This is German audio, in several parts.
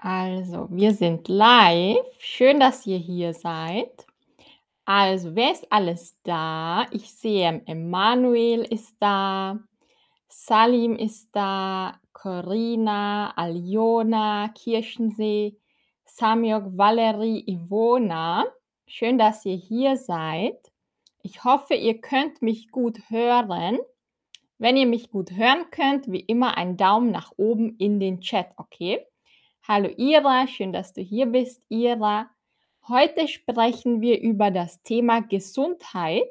Also, wir sind live. Schön, dass ihr hier seid. Also, wer ist alles da? Ich sehe, Emanuel ist da, Salim ist da, Corina, Aljona, Kirchensee, Samjok, Valerie, Ivona. Schön, dass ihr hier seid. Ich hoffe, ihr könnt mich gut hören. Wenn ihr mich gut hören könnt, wie immer ein Daumen nach oben in den Chat, okay? Hallo Ira, schön, dass du hier bist, Ira. Heute sprechen wir über das Thema Gesundheit.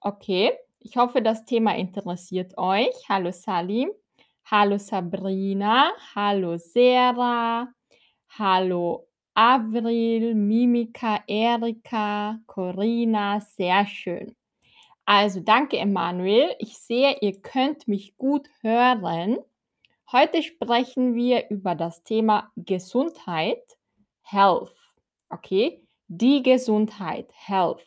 Okay, ich hoffe, das Thema interessiert euch. Hallo Salim, hallo Sabrina, hallo Sarah, hallo Avril, Mimika, Erika, Corina, sehr schön. Also danke, Emanuel. Ich sehe, ihr könnt mich gut hören. Heute sprechen wir über das Thema Gesundheit, Health. Okay, die Gesundheit, Health.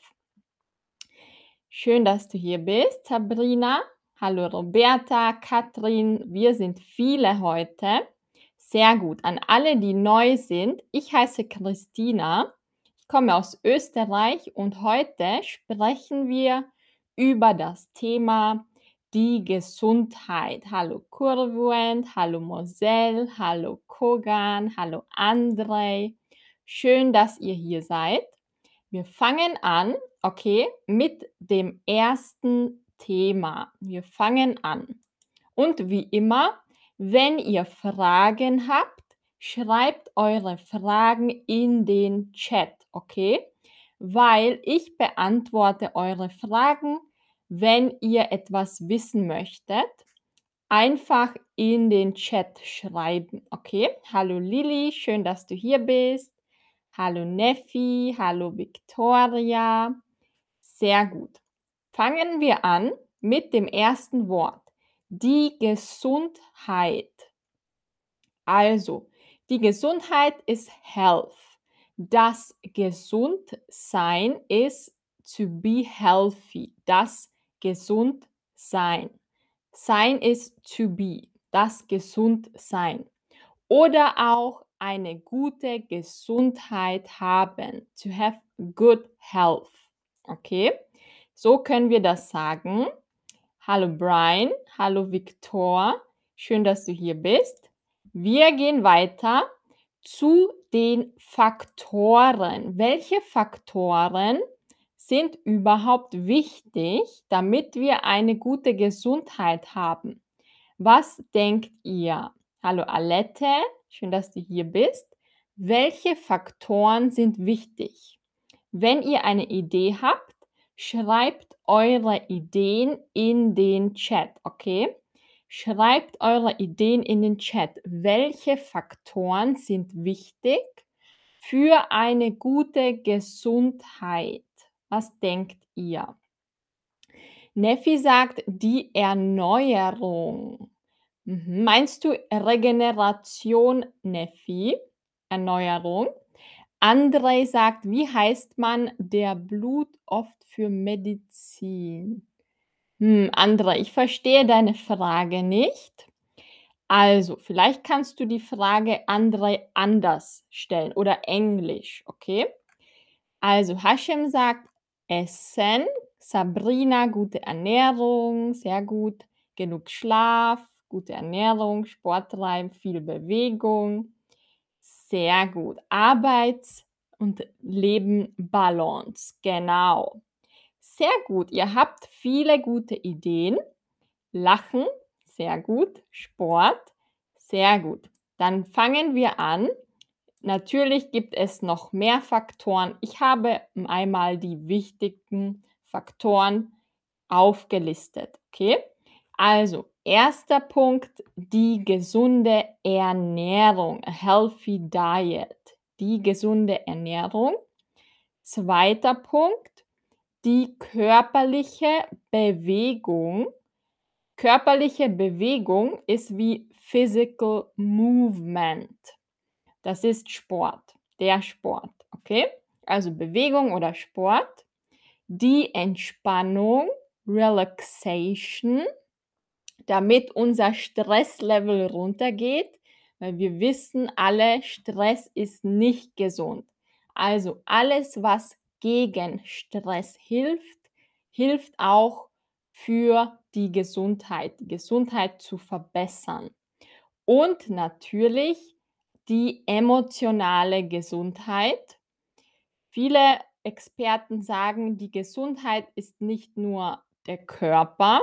Schön, dass du hier bist, Sabrina. Hallo Roberta, Katrin. Wir sind viele heute. Sehr gut. An alle, die neu sind, ich heiße Christina. Ich komme aus Österreich und heute sprechen wir über das Thema die Gesundheit. Hallo Kurvuent, hallo Moselle, hallo Kogan, hallo Andrei. Schön, dass ihr hier seid. Wir fangen an, okay, mit dem ersten Thema. Wir fangen an. Und wie immer, wenn ihr Fragen habt, schreibt eure Fragen in den Chat, okay? Weil ich beantworte eure Fragen wenn ihr etwas wissen möchtet, einfach in den Chat schreiben, okay? Hallo Lili, schön, dass du hier bist. Hallo Neffi, hallo Victoria. Sehr gut. Fangen wir an mit dem ersten Wort. Die Gesundheit. Also, die Gesundheit ist Health. Das Gesundsein ist to be healthy. Das gesund sein. Sein ist to be, das gesund sein. Oder auch eine gute Gesundheit haben. To have good health. Okay? So können wir das sagen. Hallo Brian, hallo Victor. Schön, dass du hier bist. Wir gehen weiter zu den Faktoren. Welche Faktoren sind überhaupt wichtig, damit wir eine gute Gesundheit haben? Was denkt ihr? Hallo Alette, schön, dass du hier bist. Welche Faktoren sind wichtig? Wenn ihr eine Idee habt, schreibt eure Ideen in den Chat, okay? Schreibt eure Ideen in den Chat. Welche Faktoren sind wichtig für eine gute Gesundheit? Was denkt ihr? Neffi sagt die Erneuerung. Mhm. Meinst du Regeneration, Neffi? Erneuerung? Andrei sagt, wie heißt man der Blut oft für Medizin? Hm, Andrei, ich verstehe deine Frage nicht. Also, vielleicht kannst du die Frage Andrei anders stellen oder Englisch, okay? Also, Hashem sagt Essen, Sabrina, gute Ernährung, sehr gut, genug Schlaf, gute Ernährung, Sport treiben, viel Bewegung. Sehr gut. Arbeits- und Leben-Balance, genau. Sehr gut. Ihr habt viele gute Ideen. Lachen, sehr gut. Sport, sehr gut. Dann fangen wir an Natürlich gibt es noch mehr Faktoren. Ich habe einmal die wichtigen Faktoren aufgelistet. Okay? Also, erster Punkt, die gesunde Ernährung, a healthy diet, die gesunde Ernährung. Zweiter Punkt, die körperliche Bewegung. Körperliche Bewegung ist wie Physical Movement. Das ist Sport, der Sport, okay? Also Bewegung oder Sport. Die Entspannung, Relaxation, damit unser Stresslevel runtergeht, weil wir wissen alle, Stress ist nicht gesund. Also alles, was gegen Stress hilft, hilft auch für die Gesundheit, die Gesundheit zu verbessern. Und natürlich die emotionale Gesundheit. Viele Experten sagen, die Gesundheit ist nicht nur der Körper,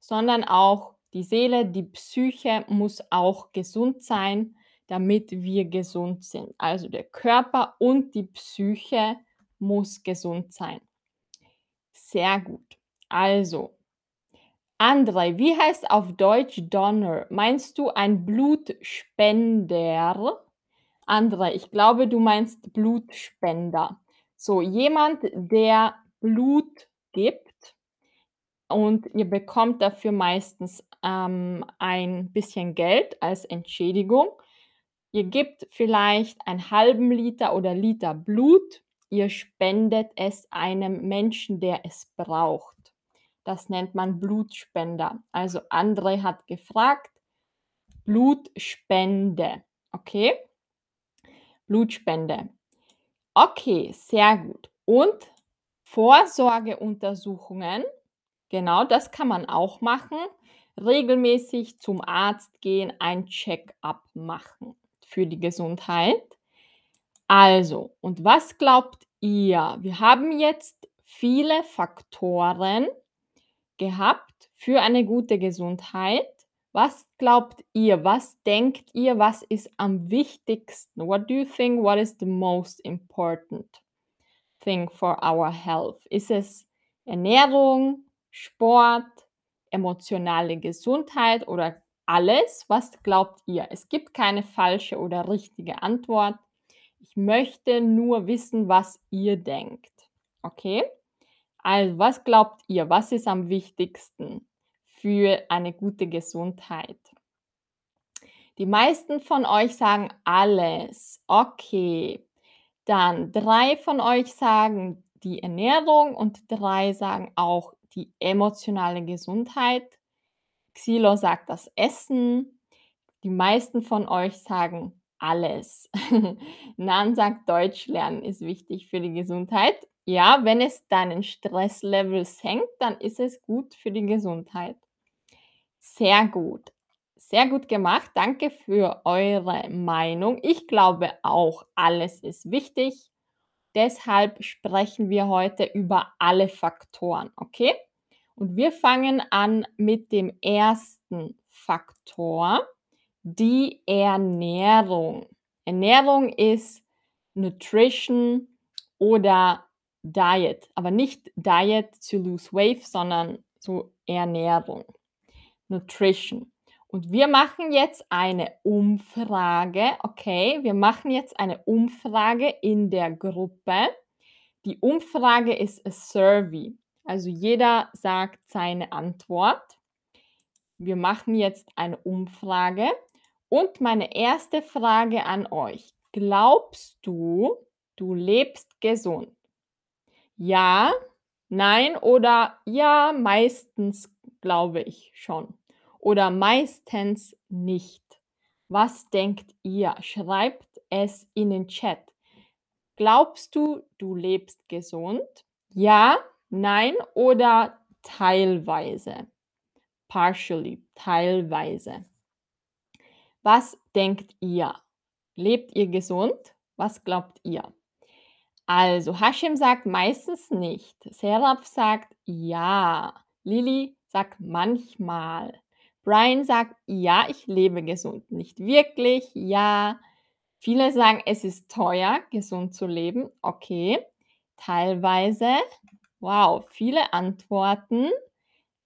sondern auch die Seele, die Psyche muss auch gesund sein, damit wir gesund sind. Also der Körper und die Psyche muss gesund sein. Sehr gut. Also, André, wie heißt auf Deutsch Donner? Meinst du ein Blutspender? André, ich glaube, du meinst Blutspender. So, jemand, der Blut gibt und ihr bekommt dafür meistens ähm, ein bisschen Geld als Entschädigung. Ihr gebt vielleicht einen halben Liter oder Liter Blut, ihr spendet es einem Menschen, der es braucht. Das nennt man Blutspender. Also André hat gefragt, Blutspende. Okay? Blutspende. Okay, sehr gut. Und Vorsorgeuntersuchungen, genau das kann man auch machen. Regelmäßig zum Arzt gehen, ein Check-up machen für die Gesundheit. Also, und was glaubt ihr? Wir haben jetzt viele Faktoren gehabt für eine gute Gesundheit. Was glaubt ihr? Was denkt ihr? Was ist am wichtigsten? What do you think? What is the most important thing for our health? Ist es Ernährung, Sport, emotionale Gesundheit oder alles? Was glaubt ihr? Es gibt keine falsche oder richtige Antwort. Ich möchte nur wissen, was ihr denkt. Okay? Also, was glaubt ihr? Was ist am wichtigsten für eine gute Gesundheit? Die meisten von euch sagen alles. Okay. Dann drei von euch sagen die Ernährung und drei sagen auch die emotionale Gesundheit. Xilo sagt das Essen. Die meisten von euch sagen alles. Nan sagt Deutsch lernen ist wichtig für die Gesundheit. Ja, wenn es deinen Stresslevel senkt, dann ist es gut für die Gesundheit. Sehr gut. Sehr gut gemacht. Danke für eure Meinung. Ich glaube auch, alles ist wichtig. Deshalb sprechen wir heute über alle Faktoren, okay? Und wir fangen an mit dem ersten Faktor, die Ernährung. Ernährung ist Nutrition oder Diet, aber nicht Diet to lose weight, sondern so Ernährung, Nutrition. Und wir machen jetzt eine Umfrage, okay? Wir machen jetzt eine Umfrage in der Gruppe. Die Umfrage ist a survey, also jeder sagt seine Antwort. Wir machen jetzt eine Umfrage und meine erste Frage an euch. Glaubst du, du lebst gesund? Ja, nein oder ja, meistens glaube ich schon. Oder meistens nicht. Was denkt ihr? Schreibt es in den Chat. Glaubst du, du lebst gesund? Ja, nein oder teilweise? Partially, teilweise. Was denkt ihr? Lebt ihr gesund? Was glaubt ihr? Also, Hashim sagt meistens nicht. Serap sagt ja. Lili sagt manchmal. Brian sagt ja, ich lebe gesund. Nicht wirklich, ja. Viele sagen, es ist teuer, gesund zu leben. Okay. Teilweise. Wow, viele Antworten.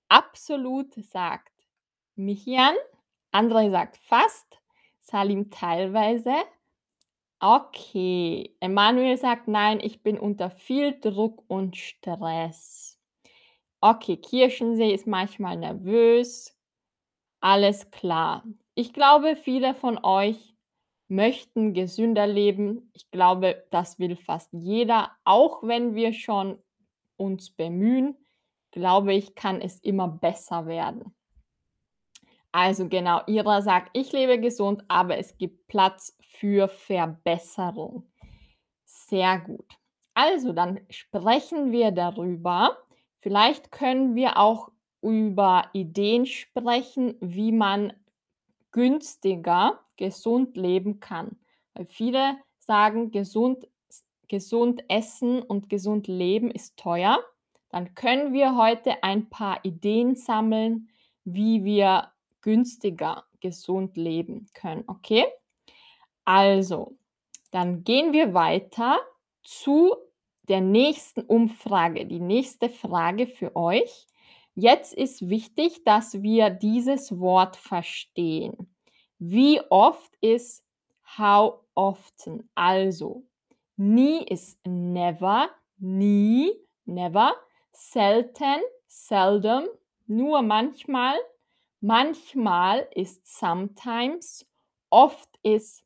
Absolut sagt Michian. Andre sagt fast. Salim teilweise. Okay. Emanuel sagt: „Nein, ich bin unter viel Druck und Stress.“ Okay, Kirschensee ist manchmal nervös. Alles klar. Ich glaube, viele von euch möchten gesünder leben. Ich glaube, das will fast jeder. Auch wenn wir schon uns bemühen, glaube ich, kann es immer besser werden. Also genau, Ira sagt: „Ich lebe gesund, aber es gibt Platz für Verbesserung.“ Sehr gut. Also, dann sprechen wir darüber. Vielleicht können wir auch über Ideen sprechen, wie man günstiger gesund leben kann. Weil viele sagen, gesund gesund essen und gesund leben ist teuer. Dann können wir heute ein paar Ideen sammeln, wie wir günstiger gesund leben können, okay? Also, dann gehen wir weiter zu der nächsten Umfrage. Die nächste Frage für euch. Jetzt ist wichtig, dass wir dieses Wort verstehen. Wie oft ist how often? Also, nie ist never, nie, never, selten, seldom, nur manchmal, manchmal ist sometimes, oft ist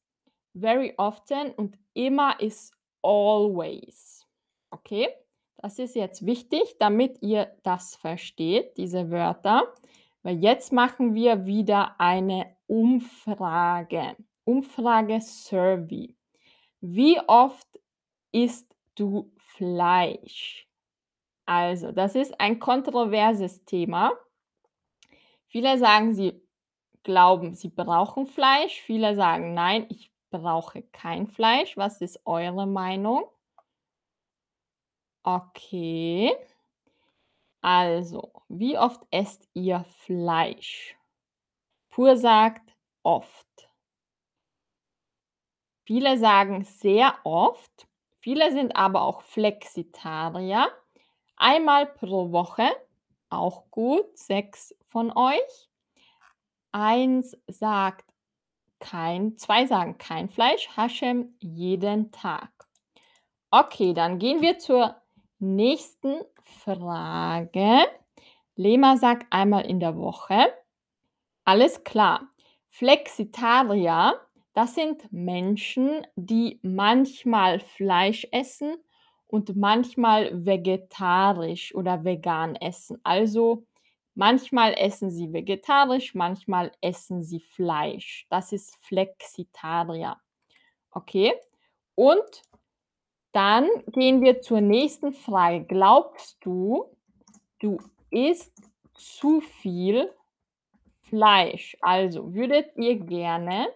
very often und immer ist always. Okay? Das ist jetzt wichtig, damit ihr das versteht, diese Wörter, weil jetzt machen wir wieder eine Umfrage. Umfrage Survey. Wie oft isst du Fleisch? Also, das ist ein kontroverses Thema. Viele sagen, sie glauben, sie brauchen Fleisch. Viele sagen, nein, ich brauche kein Fleisch. Was ist eure Meinung? Okay. Also, wie oft esst ihr Fleisch? Pur sagt oft. Viele sagen sehr oft. Viele sind aber auch Flexitarier. Einmal pro Woche, auch gut, 6 von euch. Eins sagt kein 2 sagen kein Fleisch, Hashem jeden Tag. Okay, dann gehen wir zur nächsten Frage. Lema sagt einmal in der Woche. Alles klar. Flexitarier, das sind Menschen, die manchmal Fleisch essen und manchmal vegetarisch oder vegan essen. Also manchmal essen sie vegetarisch, manchmal essen sie Fleisch. Das ist Flexitarier. Okay? Und dann gehen wir zur nächsten Frage. Glaubst du, du isst zu viel Fleisch? Also würdet ihr gerne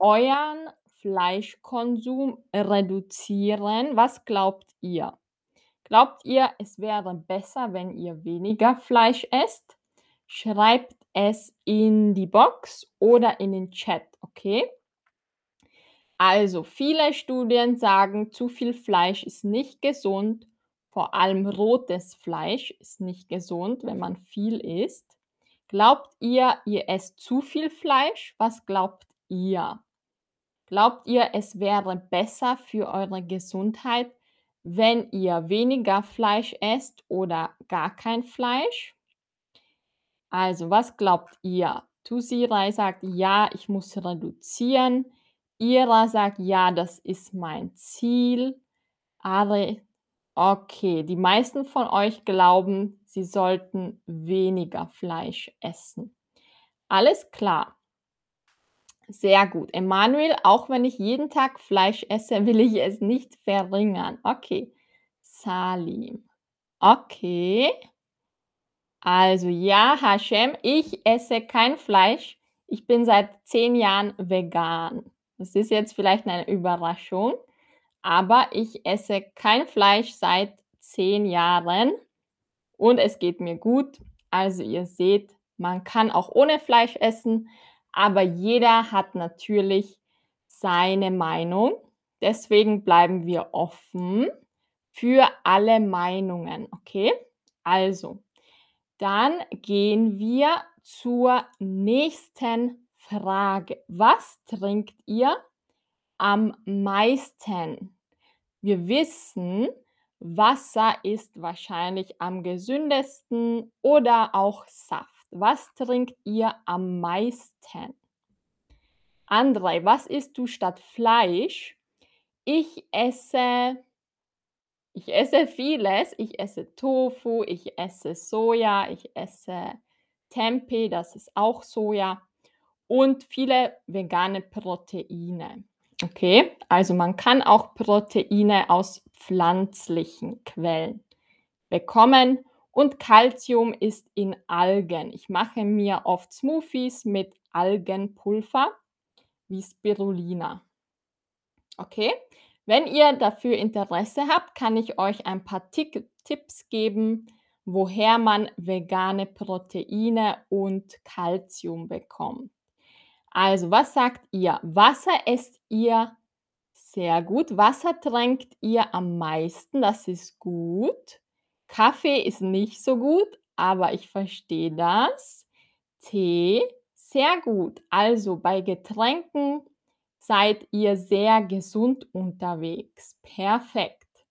euren Fleischkonsum reduzieren? Was glaubt ihr? Glaubt ihr, es wäre besser, wenn ihr weniger Fleisch esst? Schreibt es in die Box oder in den Chat, okay? Also, viele Studien sagen, zu viel Fleisch ist nicht gesund. Vor allem rotes Fleisch ist nicht gesund, wenn man viel isst. Glaubt ihr, ihr esst zu viel Fleisch? Was glaubt ihr? Glaubt ihr, es wäre besser für eure Gesundheit, wenn ihr weniger Fleisch esst oder gar kein Fleisch? Also, was glaubt ihr? Tusirai sagt, ja, ich muss reduzieren. Ira sagt, ja, das ist mein Ziel. Are, okay, die meisten von euch glauben, sie sollten weniger Fleisch essen. Alles klar. Sehr gut. Emanuel, auch wenn ich jeden Tag Fleisch esse, will ich es nicht verringern. Okay. Salim. Okay. Also ja, Hashem, ich esse kein Fleisch. Ich bin seit zehn Jahren vegan. Das ist jetzt vielleicht eine Überraschung, aber ich esse kein Fleisch seit zehn Jahren und es geht mir gut. Also ihr seht, man kann auch ohne Fleisch essen, aber jeder hat natürlich seine Meinung. Deswegen bleiben wir offen für alle Meinungen, okay? Also, dann gehen wir zur nächsten Frage. Was trinkt ihr am meisten? Wir wissen, Wasser ist wahrscheinlich am gesündesten oder auch Saft. Was trinkt ihr am meisten? Andrei, was isst du statt Fleisch? Ich esse ich esse vieles. Ich esse Tofu, ich esse Soja, ich esse Tempeh, das ist auch Soja und viele vegane Proteine. Okay, also man kann auch Proteine aus pflanzlichen Quellen bekommen und Calcium ist in Algen. Ich mache mir oft Smoothies mit Algenpulver wie Spirulina. Okay, wenn ihr dafür Interesse habt, kann ich euch ein paar Tick Tipps geben, woher man vegane Proteine und Calcium bekommt. Also, was sagt ihr? Wasser esst ihr sehr gut. Wasser trinkt ihr am meisten, das ist gut. Kaffee ist nicht so gut, aber ich verstehe das. Tee, sehr gut. Also bei Getränken seid ihr sehr gesund unterwegs. Perfekt.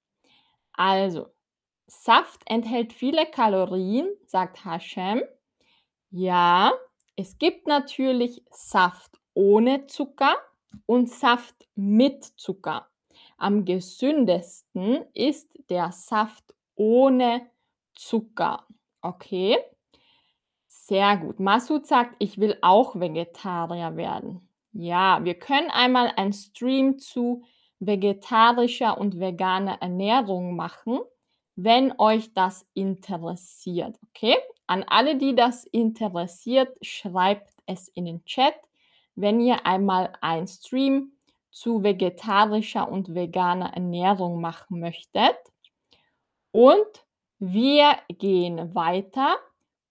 Also, Saft enthält viele Kalorien, sagt Hashem. Ja, es gibt natürlich Saft ohne Zucker und Saft mit Zucker. Am gesündesten ist der Saft ohne Zucker. Okay? Sehr gut. Masud sagt, ich will auch Vegetarier werden. Ja, wir können einmal einen Stream zu vegetarischer und veganer Ernährung machen, wenn euch das interessiert. Okay? An alle, die das interessiert, schreibt es in den Chat, wenn ihr einmal einen Stream zu vegetarischer und veganer Ernährung machen möchtet. Und wir gehen weiter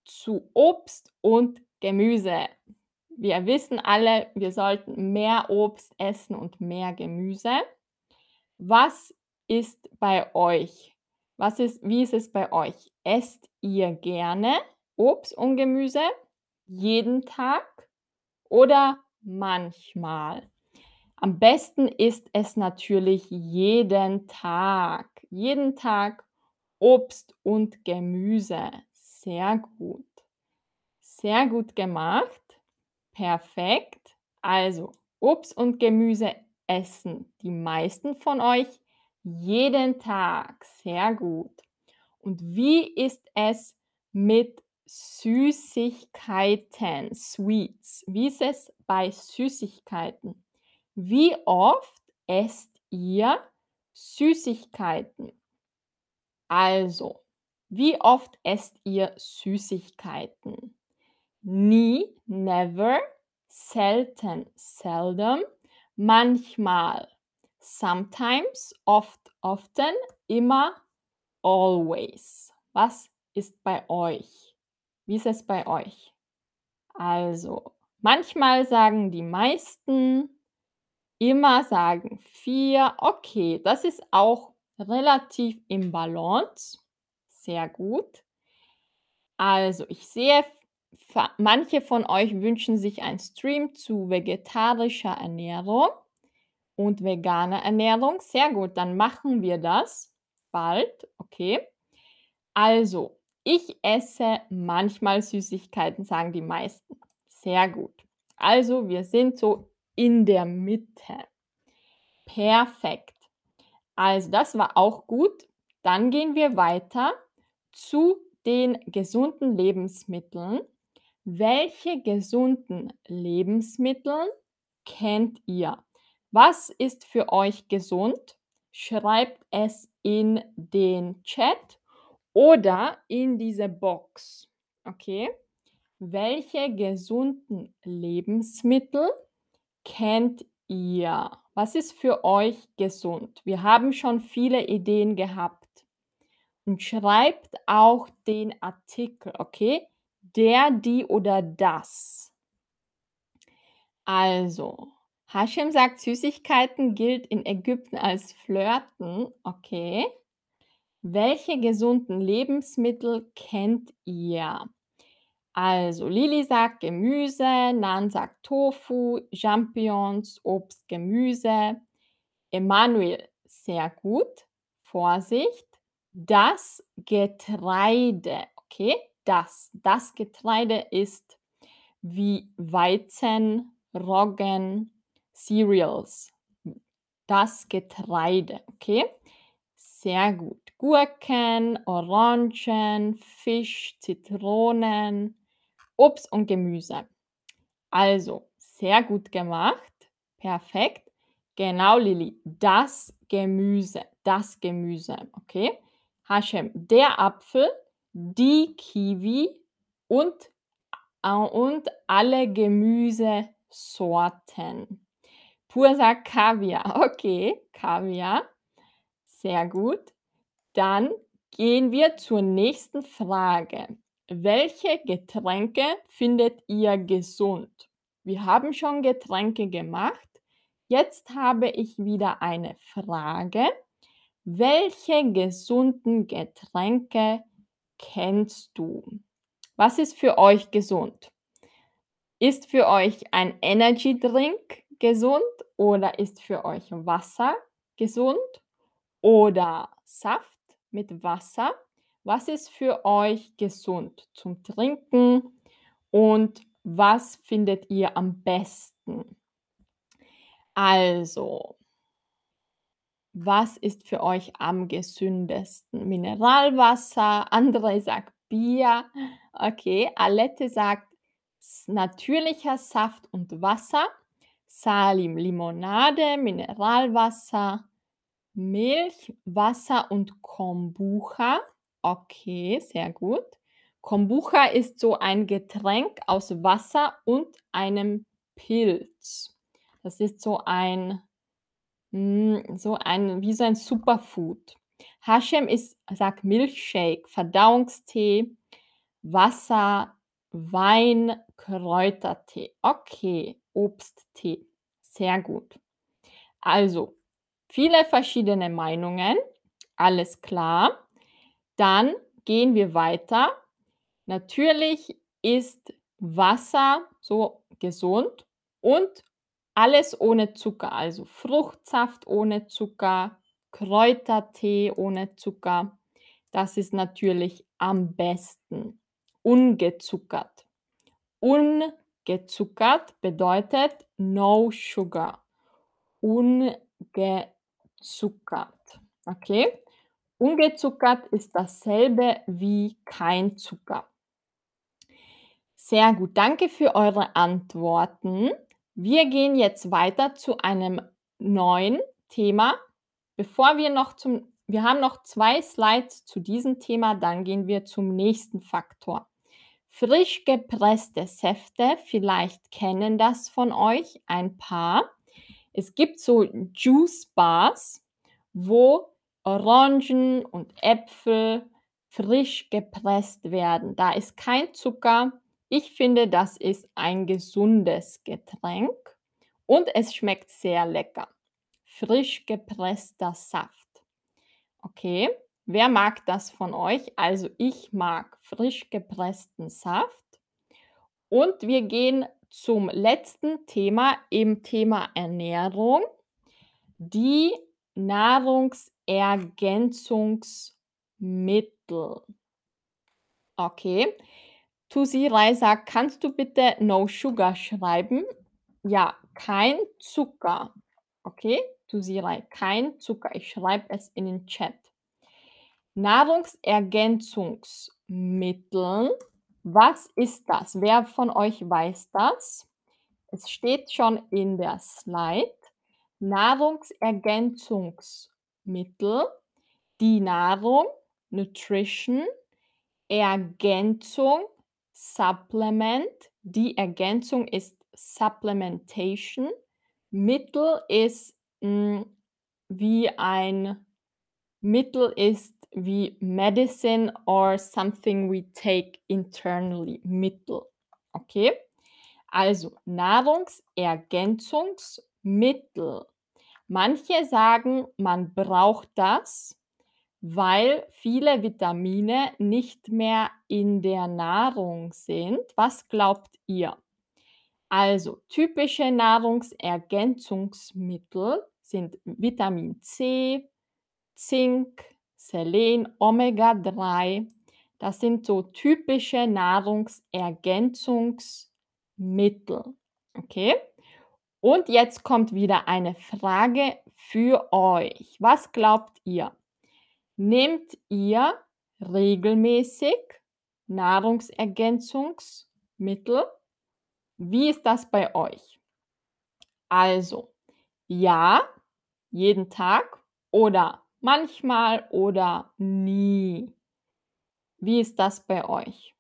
zu Obst und Gemüse. Wir wissen alle, wir sollten mehr Obst essen und mehr Gemüse. Was ist bei euch? Was ist, wie ist es bei euch? Esst ihr gerne Obst und Gemüse jeden Tag oder manchmal? Am besten ist es natürlich jeden Tag. Jeden Tag Obst und Gemüse. Sehr gut. Sehr gut gemacht. Perfekt. Also, Obst und Gemüse essen die meisten von euch jeden Tag. Sehr gut. Und wie ist es mit Süßigkeiten, Sweets? Wie ist es bei Süßigkeiten? Wie oft esst ihr Süßigkeiten? Also, wie oft esst ihr Süßigkeiten? Nie, never, selten, seldom, manchmal, sometimes, oft, often, immer, always. Was ist bei euch? Wie ist es bei euch? Also, manchmal sagen die meisten, immer sagen vier. Okay, das ist auch relativ im Balance. Sehr gut. Also, ich sehe, manche von euch wünschen sich einen Stream zu vegetarischer Ernährung und veganer Ernährung. Sehr gut, dann machen wir das bald. Okay. Also, ich esse manchmal Süßigkeiten, sagen die meisten. Sehr gut. Also, wir sind so in der Mitte. Perfekt. Also, das war auch gut. Dann gehen wir weiter zu den gesunden Lebensmitteln. Welche gesunden Lebensmittel kennt ihr? Was ist für euch gesund? Schreibt es in den Chat oder in diese Box. Okay? Welche gesunden Lebensmittel kennt ihr? Was ist für euch gesund? Wir haben schon viele Ideen gehabt. Und schreibt auch den Artikel, okay? Der, die oder das. Also, Hashem sagt, Süßigkeiten gilt in Ägypten als Flirten. Okay. Welche gesunden Lebensmittel kennt ihr? Also, Lili sagt Gemüse, Nan sagt Tofu, Champignons, Obst, Gemüse. Emanuel, sehr gut. Vorsicht das Getreide, okay? Das, das Getreide ist wie Weizen, Roggen, Cereals. Das Getreide, okay? Sehr gut. Gurken, Orangen, Fisch, Zitronen, Obst und Gemüse. Also, sehr gut gemacht. Perfekt. Genau, Lilly. Das Gemüse, das Gemüse, okay? Hashem, der Apfel, die Kiwi und, a und alle Gemüsesorten. Pur sagt Kaviar. Okay, Kaviar. Sehr gut. Dann gehen wir zur nächsten Frage. Welche Getränke findet ihr gesund? Wir haben schon Getränke gemacht. Jetzt habe ich wieder eine Frage. Welche gesunden Getränke kennst du? Was ist für euch gesund? Ist für euch ein Energy Drink gesund oder ist für euch Wasser gesund oder Saft mit Wasser? Was ist für euch gesund zum Trinken und was findet ihr am besten? Also was ist für euch am gesündesten? Mineralwasser, andere sagt Bier. Okay, Alette sagt natürlicher Saft und Wasser. Salim Limonade, Mineralwasser, Milch, Wasser und Kombucha. Okay, sehr gut. Kombucha ist so ein Getränk aus Wasser und einem Pilz. Das ist so ein hm, so ein wie so ein Superfood. Hashem ist sagt Milchshake, Verdauungstee, Wasser, Wein, Kräutertee. Okay, Obsttee. Sehr gut. Also, viele verschiedene Meinungen, alles klar. Dann gehen wir weiter. Natürlich ist Wasser so gesund und alles ohne Zucker, also Fruchtsaft ohne Zucker, Kräutertee ohne Zucker. Das ist natürlich am besten. Ungezuckert. Ungezuckert bedeutet no sugar. Ungezuckert. Okay? Ungezuckert ist dasselbe wie kein Zucker. Sehr gut, danke für eure Antworten. Wir gehen jetzt weiter zu einem neuen Thema. Bevor wir noch zum wir haben noch 2 Slides zu diesem Thema, dann gehen wir zum nächsten Faktor. Frisch gepresste Säfte, vielleicht kennen das von euch ein paar. Es gibt so Juice Bars, wo Orangen und Äpfel frisch gepresst werden. Da ist kein Zucker. Ich finde, das ist ein gesundes Getränk und es schmeckt sehr lecker. Frisch gepresster Saft. Okay, wer mag das von euch? Also ich mag frisch gepressten Saft. Und wir gehen zum letzten Thema im Thema Ernährung. Die Nahrungsergänzungsmittel. Okay. Tusirai sagt: „Kannst du bitte No Sugar schreiben?“ Ja, kein Zucker. Okay, Tusirai, kein Zucker. Ich schreibe es in den Chat. Nahrungsergänzungsmittel. Was ist das? Wer von euch weiß das? Es steht schon in der Slide. Nahrungsergänzungsmittel, die Nahrung, Nutrition, Ergänzung, Supplement. Die Ergänzung ist Supplementation. Mittel ist, hm, wie ein Mittel ist wie Medicine or something we take internally. Mittel. Okay? Also Nahrungsergänzungsmittel. Manche sagen, man braucht das, weil viele Vitamine nicht mehr in der Nahrung sind. Was glaubt ihr? Also typische Nahrungsergänzungsmittel sind Vitamin C, Zink, Selen, Omega-3. Das sind so typische Nahrungsergänzungsmittel. Okay? Und jetzt kommt wieder eine Frage für euch. Was glaubt ihr? Nehmt ihr regelmäßig Nahrungsergänzungsmittel Wie ist das bei euch? Also, ja, jeden Tag oder manchmal oder nie? Wie ist das bei euch?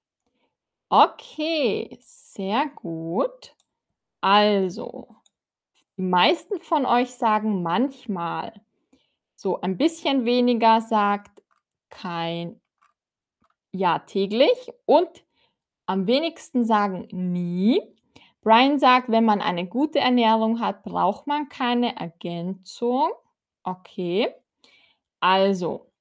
Okay, sehr gut. Also, die meisten von euch sagen manchmal. So ein bisschen weniger sagt kein ja, täglich und am wenigsten sagen nie. Brian sagt, wenn man eine gute Ernährung hat, braucht man keine Ergänzung. Okay. Also,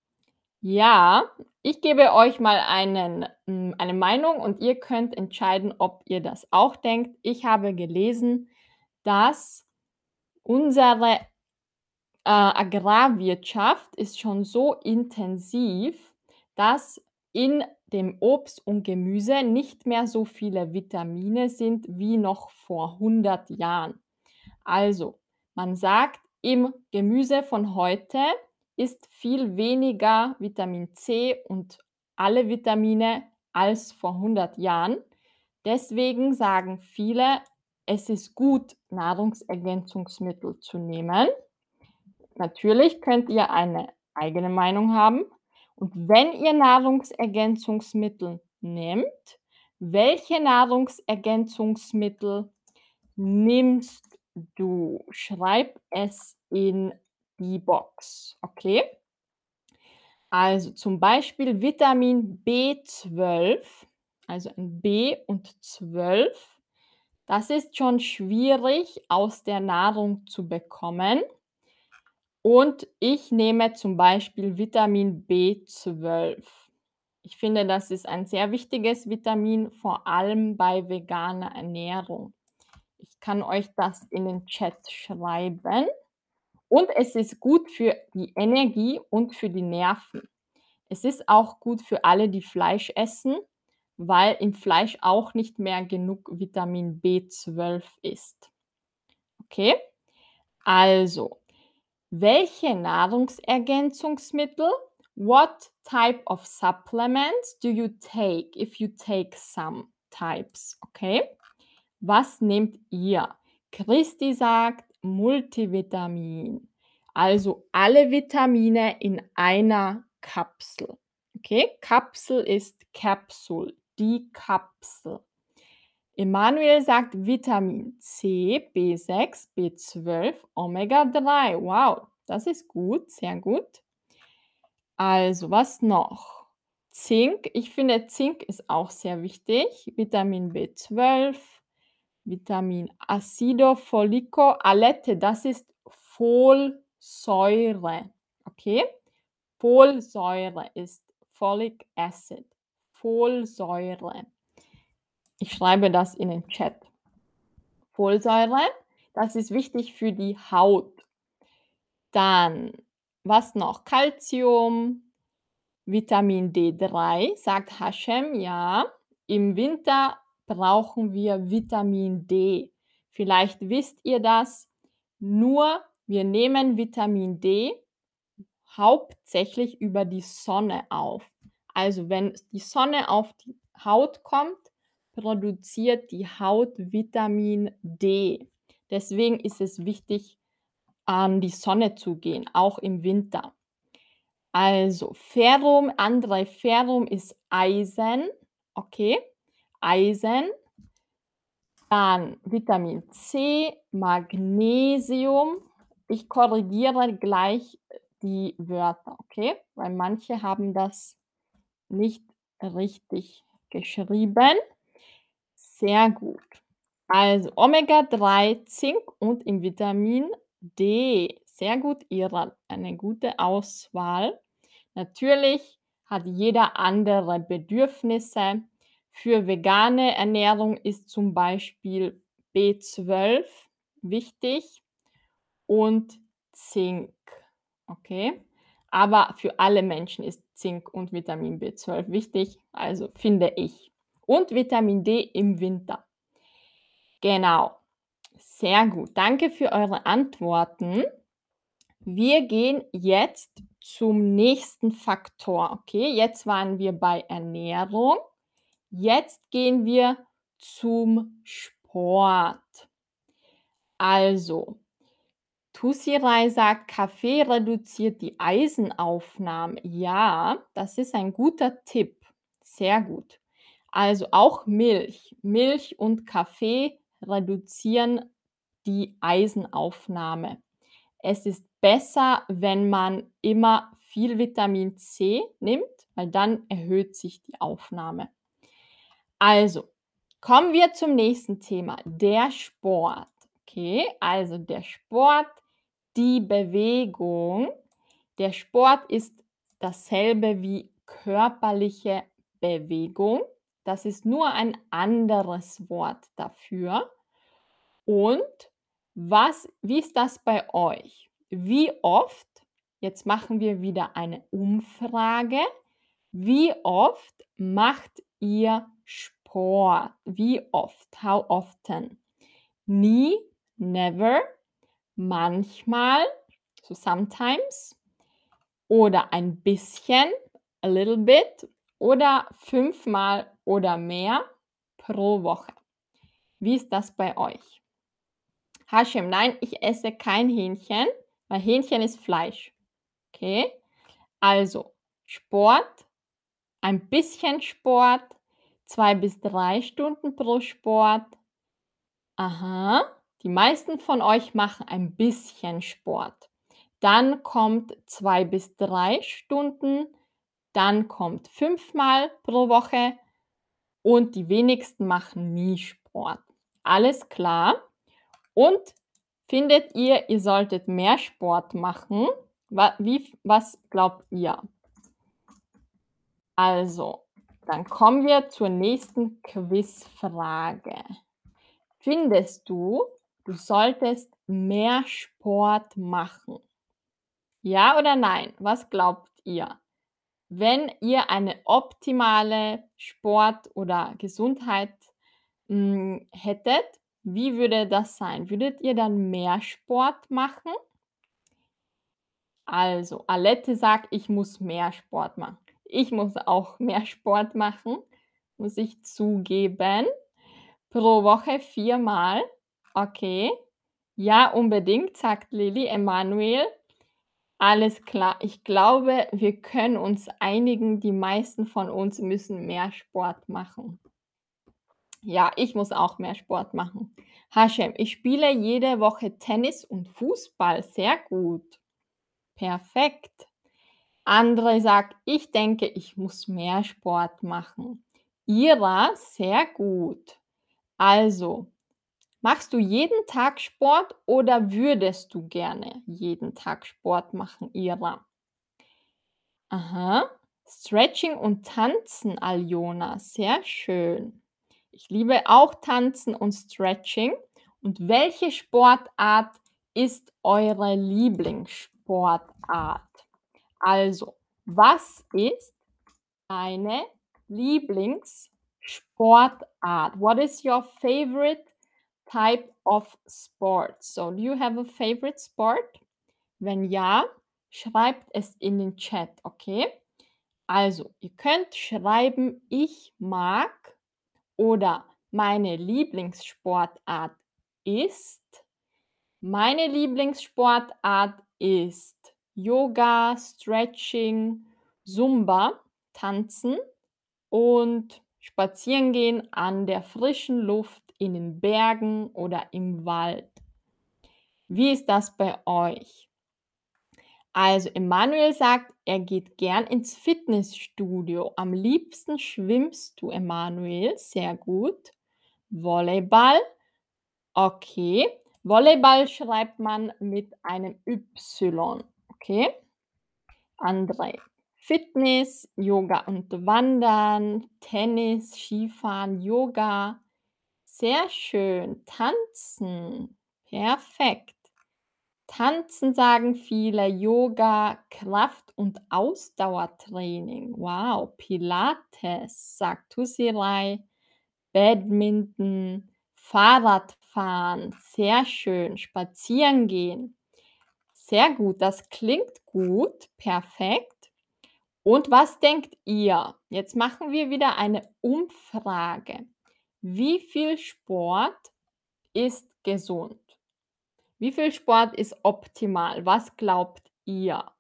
ja, ich gebe euch mal einen, hm, eine Meinung und ihr könnt entscheiden, ob ihr das auch denkt. Ich habe gelesen, dass unsere, äh, Agrarwirtschaft ist schon so intensiv, dass in dem Obst und Gemüse nicht mehr so viele Vitamine sind wie noch vor 100 Jahren. Also, man sagt, im Gemüse von heute ist viel weniger Vitamin C und alle Vitamine als vor 100 Jahren. Deswegen sagen viele, es ist gut, Nahrungsergänzungsmittel zu nehmen. Natürlich könnt ihr eine eigene Meinung haben. Und wenn ihr Nahrungsergänzungsmittel nehmt, welche Nahrungsergänzungsmittel nimmst du? Schreib es in die Box, okay? Also zum Beispiel Vitamin B12, also ein B und 12. Das ist schon schwierig aus der Nahrung zu bekommen. Und ich nehme zum Beispiel Vitamin B12. Ich finde, das ist ein sehr wichtiges Vitamin, vor allem bei veganer Ernährung. Ich kann euch das in den Chat schreiben. Und es ist gut für die Energie und für die Nerven. Es ist auch gut für alle, die Fleisch essen, weil im Fleisch auch nicht mehr genug Vitamin B12 ist. Okay? Also, welche Nahrungsergänzungsmittel? What type of supplements do you take if you take some types? Okay? Was nehmt ihr? Christi sagt Multivitamin. Also alle Vitamine in einer Kapsel. Okay? Kapsel ist Capsule, die Kapsel. Emanuel sagt Vitamin C, B6, B12, Omega-3. Wow, das ist gut, sehr gut. Also, was noch? Zink. Ich finde, Zink ist auch sehr wichtig. Vitamin B12, Vitamin Acido Folico Alette, das ist Folsäure. Okay? Folsäure ist Folic Acid. Folsäure. Ich schreibe das in den Chat. Folsäure, das ist wichtig für die Haut. Dann, was noch? Calcium, Vitamin D3, sagt Hashem, ja. Im Winter brauchen wir Vitamin D. Vielleicht wisst ihr das. Nur wir nehmen Vitamin D hauptsächlich über die Sonne auf. Also wenn die Sonne auf die Haut kommt, produziert die Haut Vitamin D. Deswegen ist es wichtig, an die Sonne zu gehen, auch im Winter. Also Ferrum, andere Ferrum ist Eisen, okay? Eisen. Dann Vitamin C, Magnesium. Ich korrigiere gleich die Wörter, okay? Weil manche haben das nicht richtig geschrieben. Sehr gut. Also Omega-3, Zink und im Vitamin D. Sehr gut, Ira. Eine gute Auswahl. Natürlich hat jeder andere Bedürfnisse. Für vegane Ernährung ist zum Beispiel B12 wichtig und Zink. Okay? Aber für alle Menschen ist Zink und Vitamin B12 wichtig, also finde ich und Vitamin D im Winter. Genau. Sehr gut. Danke für eure Antworten. Wir gehen jetzt zum nächsten Faktor. Okay, jetzt waren wir bei Ernährung. Jetzt gehen wir zum Sport. Also, Tussirai sagt, Kaffee reduziert die Eisenaufnahme. Ja, das ist ein guter Tipp. Sehr gut. Also auch Milch. Milch und Kaffee reduzieren die Eisenaufnahme. Es ist besser, wenn man immer viel Vitamin C nimmt, weil dann erhöht sich die Aufnahme. Also, kommen wir zum nächsten Thema, der Sport. Okay, also der Sport, die Bewegung. Der Sport ist dasselbe wie körperliche Bewegung. Das ist nur ein anderes Wort dafür. Und was, wie ist das bei euch? Wie oft, jetzt machen wir wieder eine Umfrage, wie oft macht ihr Sport? Wie oft? How often? Nie, never, manchmal, so sometimes, oder ein bisschen, a little bit, oder fünfmal oder mehr pro Woche. Wie ist das bei euch? Hashem, nein, ich esse kein Hähnchen, weil Hähnchen ist Fleisch. Okay? Also, Sport, ein bisschen Sport, zwei bis drei Stunden pro Sport. Aha, die meisten von euch machen ein bisschen Sport. Dann kommt zwei bis drei Stunden, dann kommt fünfmal pro Woche und die wenigsten machen nie Sport. Alles klar. Und findet ihr, ihr solltet mehr Sport machen? Wie was glaubt ihr? Also, dann kommen wir zur nächsten Quizfrage. Findest du, du solltest mehr Sport machen? Ja oder nein? Was glaubt ihr? Wenn ihr eine optimale Sport oder Gesundheit, hm, hättet, wie würde das sein? Würdet ihr dann mehr Sport machen? Also, Alette sagt: „Ich muss mehr Sport machen.“ Ich muss auch mehr Sport machen, muss ich zugeben. Pro Woche viermal. Okay. Ja, unbedingt, sagt Lilly Emanuel. Alles klar. Ich glaube, wir können uns einigen, die meisten von uns müssen mehr Sport machen. Ja, ich muss auch mehr Sport machen. Hashem, ich spiele jede Woche Tennis und Fußball. Sehr gut. Perfekt. Andre sagt, ich denke, ich muss mehr Sport machen. Ira, sehr gut. Also, machst du jeden Tag Sport oder würdest du gerne jeden Tag Sport machen, Ira? Aha. Stretching und Tanzen, Aljona. Sehr schön. Ich liebe auch Tanzen und Stretching. Und welche Sportart ist eure Lieblingssportart? Also, was ist deine Lieblingssportart? What is your favorite type of sport? So, do you have a favorite sport? Wenn ja, schreibt es in den Chat, okay? Also, ihr könnt schreiben, ich mag oder meine Lieblingssportart ist. Meine Lieblingssportart ist Yoga, Stretching, Zumba, Tanzen und spazieren gehen an der frischen Luft in den Bergen oder im Wald. Wie ist das bei euch? Also Emanuel sagt, er geht gern ins Fitnessstudio. Am liebsten schwimmst du, Emanuel. Sehr gut. Volleyball. Okay. Volleyball schreibt man mit einem Y. Okay. André. Fitness, Yoga und Wandern, Tennis, Skifahren, Yoga. Sehr schön. Tanzen. Perfekt. Tanzen sagen viele, Yoga, Kraft- und Ausdauertraining. Wow, Pilates, sagt Tussirai, Badminton, Fahrradfahren, sehr schön, spazieren gehen. Sehr gut, das klingt gut, perfekt. Und was denkt ihr? Jetzt machen wir wieder eine Umfrage. Wie viel Sport ist gesund? Wie viel Sport ist optimal? Was glaubt ihr?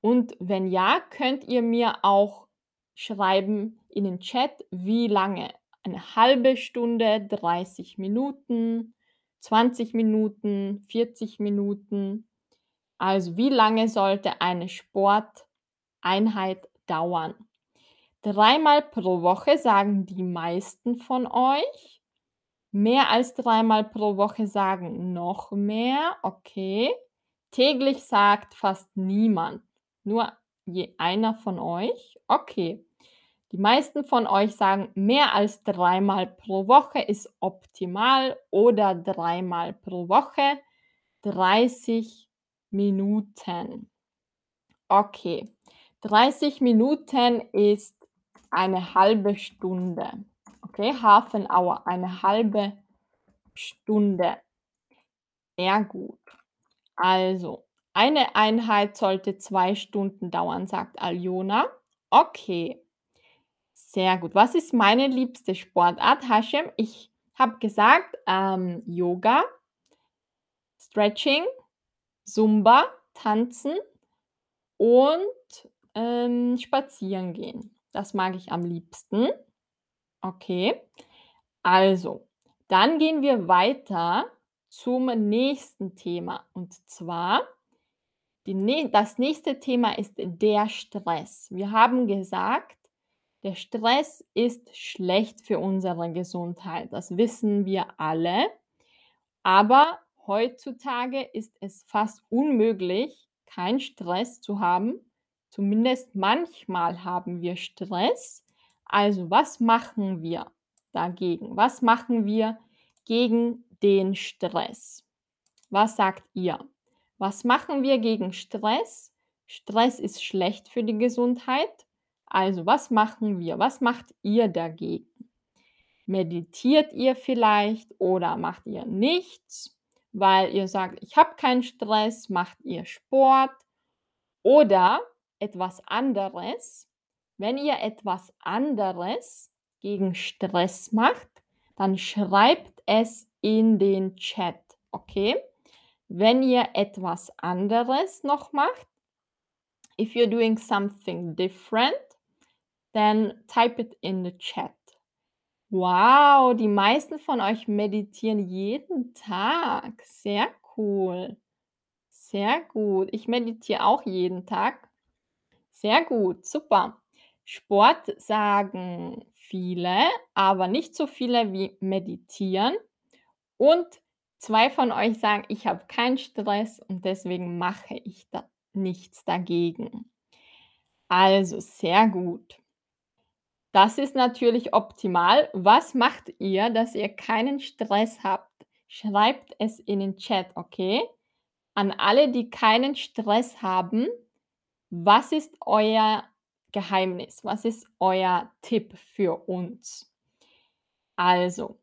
Und wenn ja, könnt ihr mir auch schreiben in den Chat, wie lange. Eine halbe Stunde, 30 Minuten, 20 Minuten, 40 Minuten. Also wie lange sollte eine Sporteinheit dauern? Dreimal pro Woche sagen die meisten von euch. Mehr als dreimal pro Woche sagen noch mehr. Okay. Täglich sagt fast niemand. Nur je einer von euch. Okay. Die meisten von euch sagen, mehr als dreimal pro Woche ist optimal oder dreimal pro Woche 30 Minuten. Okay. 30 Minuten ist eine halbe Stunde. Okay, Hafenauer, eine halbe Stunde. Sehr gut. Also, eine Einheit sollte 2 Stunden dauern, sagt Aljona. Okay. Sehr gut. Was ist meine liebste Sportart, Hashem? Ich habe gesagt, ähm, Yoga, Stretching, Zumba, Tanzen und ähm, spazieren gehen. Das mag ich am liebsten. Okay. Also, dann gehen wir weiter zum nächsten Thema. Und zwar, die, das nächste Thema ist der Stress. Wir haben gesagt, der Stress ist schlecht für unsere Gesundheit. Das wissen wir alle. Aber heutzutage ist es fast unmöglich, keinen Stress zu haben. Zumindest manchmal haben wir Stress. Also was machen wir dagegen? Was machen wir gegen den Stress? Was sagt ihr? Was machen wir gegen Stress? Stress ist schlecht für die Gesundheit. Also was machen wir? Was macht ihr dagegen? Meditiert ihr vielleicht oder macht ihr nichts, weil ihr sagt, ich habe keinen Stress, macht ihr Sport oder etwas anderes. Wenn ihr etwas anderes gegen Stress macht, dann schreibt es in den Chat, okay? Wenn ihr etwas anderes noch macht, if you're doing something different, then type it in the chat. Wow, die meisten von euch meditieren jeden Tag. Sehr cool. Sehr gut. Ich meditiere auch jeden Tag. Sehr gut, super. Sport sagen viele, aber nicht so viele wie meditieren. Und zwei von euch sagen, ich habe keinen Stress und deswegen mache ich da nichts dagegen. Also sehr gut. Das ist natürlich optimal. Was macht ihr, dass ihr keinen Stress habt? Schreibt es in den Chat, okay? An alle, die keinen Stress haben, was ist euer Geheimnis? Was ist euer Tipp für uns? Also,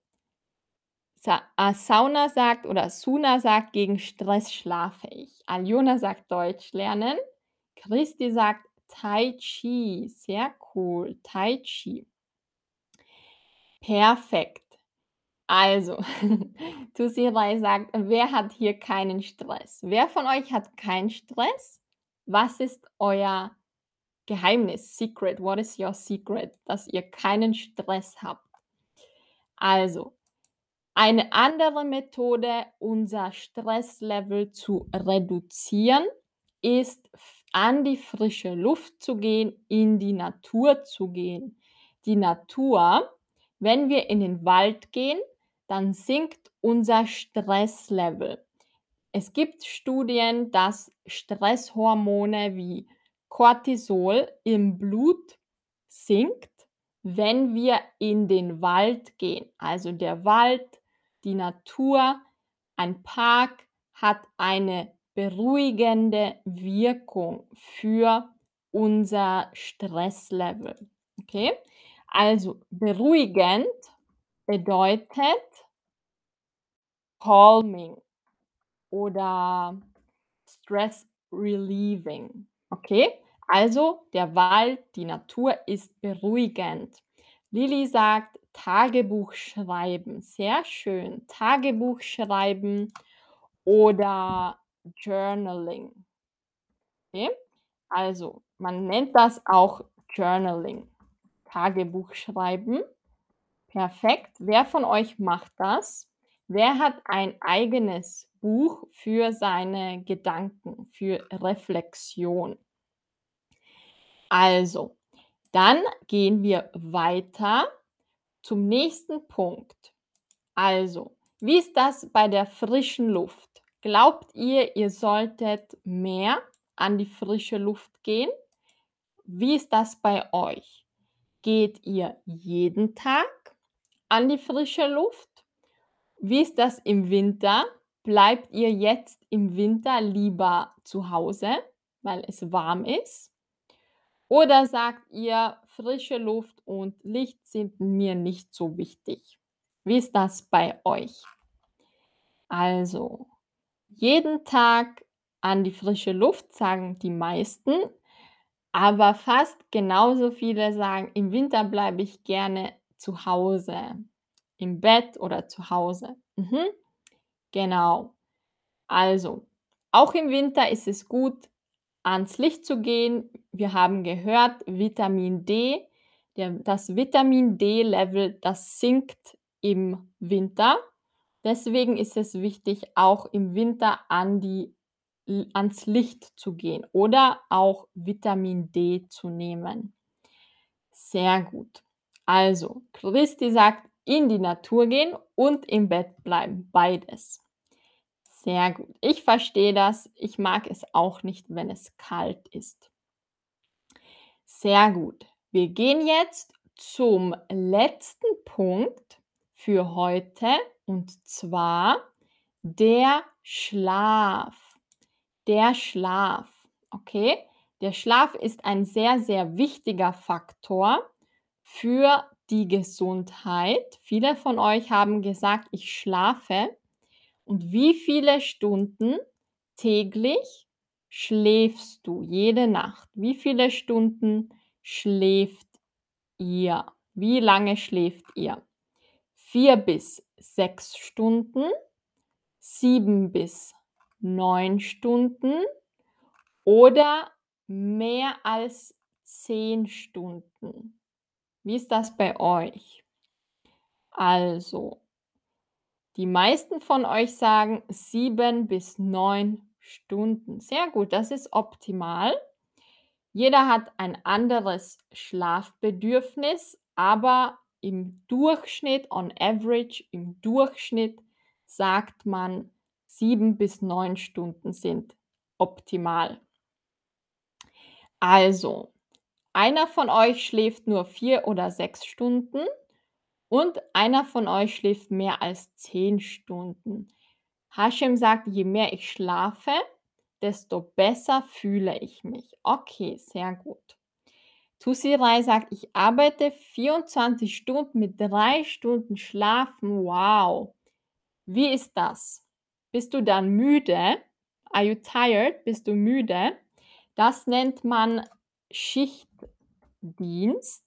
äh, Sauna sagt oder Suna sagt, gegen Stress schlafe ich. Aljona sagt Deutsch lernen. Christi sagt Tai Chi. Sehr cool. Tai Chi. Perfekt. Also, Tusirai sagt, wer hat hier keinen Stress? Wer von euch hat keinen Stress? Was ist euer Geheimnis? Secret. What is your secret? Dass ihr keinen Stress habt. Also, eine andere Methode, unser Stresslevel zu reduzieren, ist an die frische Luft zu gehen, in die Natur zu gehen. Die Natur, wenn wir in den Wald gehen, dann sinkt unser Stresslevel. Es gibt Studien, dass Stresshormone wie Cortisol im Blut sinkt, wenn wir in den Wald gehen. Also der Wald, die Natur, ein Park hat eine beruhigende Wirkung für unser Stresslevel. Okay? Also beruhigend bedeutet calming oder stress relieving. Okay? Also der Wald, die Natur ist beruhigend. Lilly sagt Tagebuch schreiben. Sehr schön. Tagebuch schreiben oder Journaling. Okay? Also, man nennt das auch Journaling. Tagebuch schreiben. Perfekt. Wer von euch macht das? Wer hat ein eigenes Buch für seine Gedanken, für Reflexion? Also, dann gehen wir weiter zum nächsten Punkt. Also, wie ist das bei der frischen Luft? Glaubt ihr, ihr solltet mehr an die frische Luft gehen? Wie ist das bei euch? Geht ihr jeden Tag an die frische Luft? Wie ist das im Winter? Bleibt ihr jetzt im Winter lieber zu Hause, weil es warm ist? Oder sagt ihr, frische Luft und Licht sind mir nicht so wichtig? Wie ist das bei euch? Also, jeden Tag an die frische Luft sagen die meisten, aber fast genauso viele sagen, im Winter bleibe ich gerne zu Hause, im Bett oder zu Hause. Mhm. Genau. Also, auch im Winter ist es gut, ans Licht zu gehen. Wir haben gehört, Vitamin D, der, das Vitamin D-Level, das sinkt im Winter. Deswegen ist es wichtig, auch im Winter an die, ans Licht zu gehen oder auch Vitamin D zu nehmen. Sehr gut. Also, Christi sagt, in die Natur gehen und im Bett bleiben, beides. Sehr gut. Ich verstehe das. Ich mag es auch nicht, wenn es kalt ist. Sehr gut. Wir gehen jetzt zum letzten Punkt für heute und zwar der Schlaf. Der Schlaf. Okay? Der Schlaf ist ein sehr, sehr wichtiger Faktor für die Gesundheit. Viele von euch haben gesagt, ich schlafe. Und wie viele Stunden täglich schläfst du jede Nacht? Wie viele Stunden schläft ihr? Wie lange schläft ihr? Vier bis sechs Stunden, sieben bis neun Stunden oder mehr als zehn Stunden. Wie ist das bei euch? Also, die meisten von euch sagen sieben bis neun Stunden. Sehr gut, das ist optimal. Jeder hat ein anderes Schlafbedürfnis, aber im Durchschnitt, on average, im Durchschnitt sagt man, sieben bis neun Stunden sind optimal. Also, einer von euch schläft nur vier oder sechs Stunden und einer von euch schläft mehr als 10 Stunden. Hashem sagt, je mehr ich schlafe, desto besser fühle ich mich. Okay, sehr gut. Tusirai sagt, ich arbeite 24 Stunden mit 3 Stunden Schlafen. Wow. Wie ist das? Bist du dann müde? Are you tired? Bist du müde? Das nennt man Schichtdienst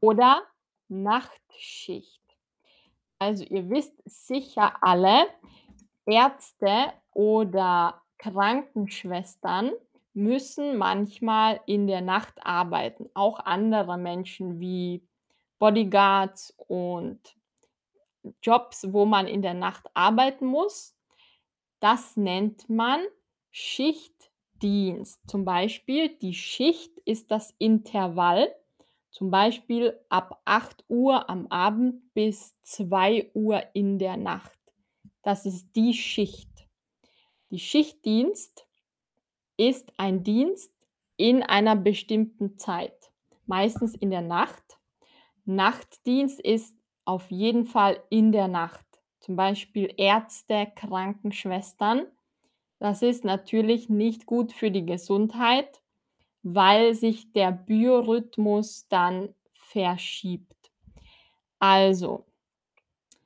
oder Nachtschicht. Also ihr wisst sicher alle, Ärzte oder Krankenschwestern müssen manchmal in der Nacht arbeiten. Auch andere Menschen wie Bodyguards und Jobs, wo man in der Nacht arbeiten muss. Das nennt man Schichtdienst. Zum Beispiel die Schicht ist das Intervall zum Beispiel ab 8 Uhr am Abend bis 2 Uhr in der Nacht. Das ist die Schicht. Die Schichtdienst ist ein Dienst in einer bestimmten Zeit, meistens in der Nacht. Nachtdienst ist auf jeden Fall in der Nacht. Zum Beispiel Ärzte, Krankenschwestern. Das ist natürlich nicht gut für die Gesundheit weil sich der Biorhythmus dann verschiebt. Also,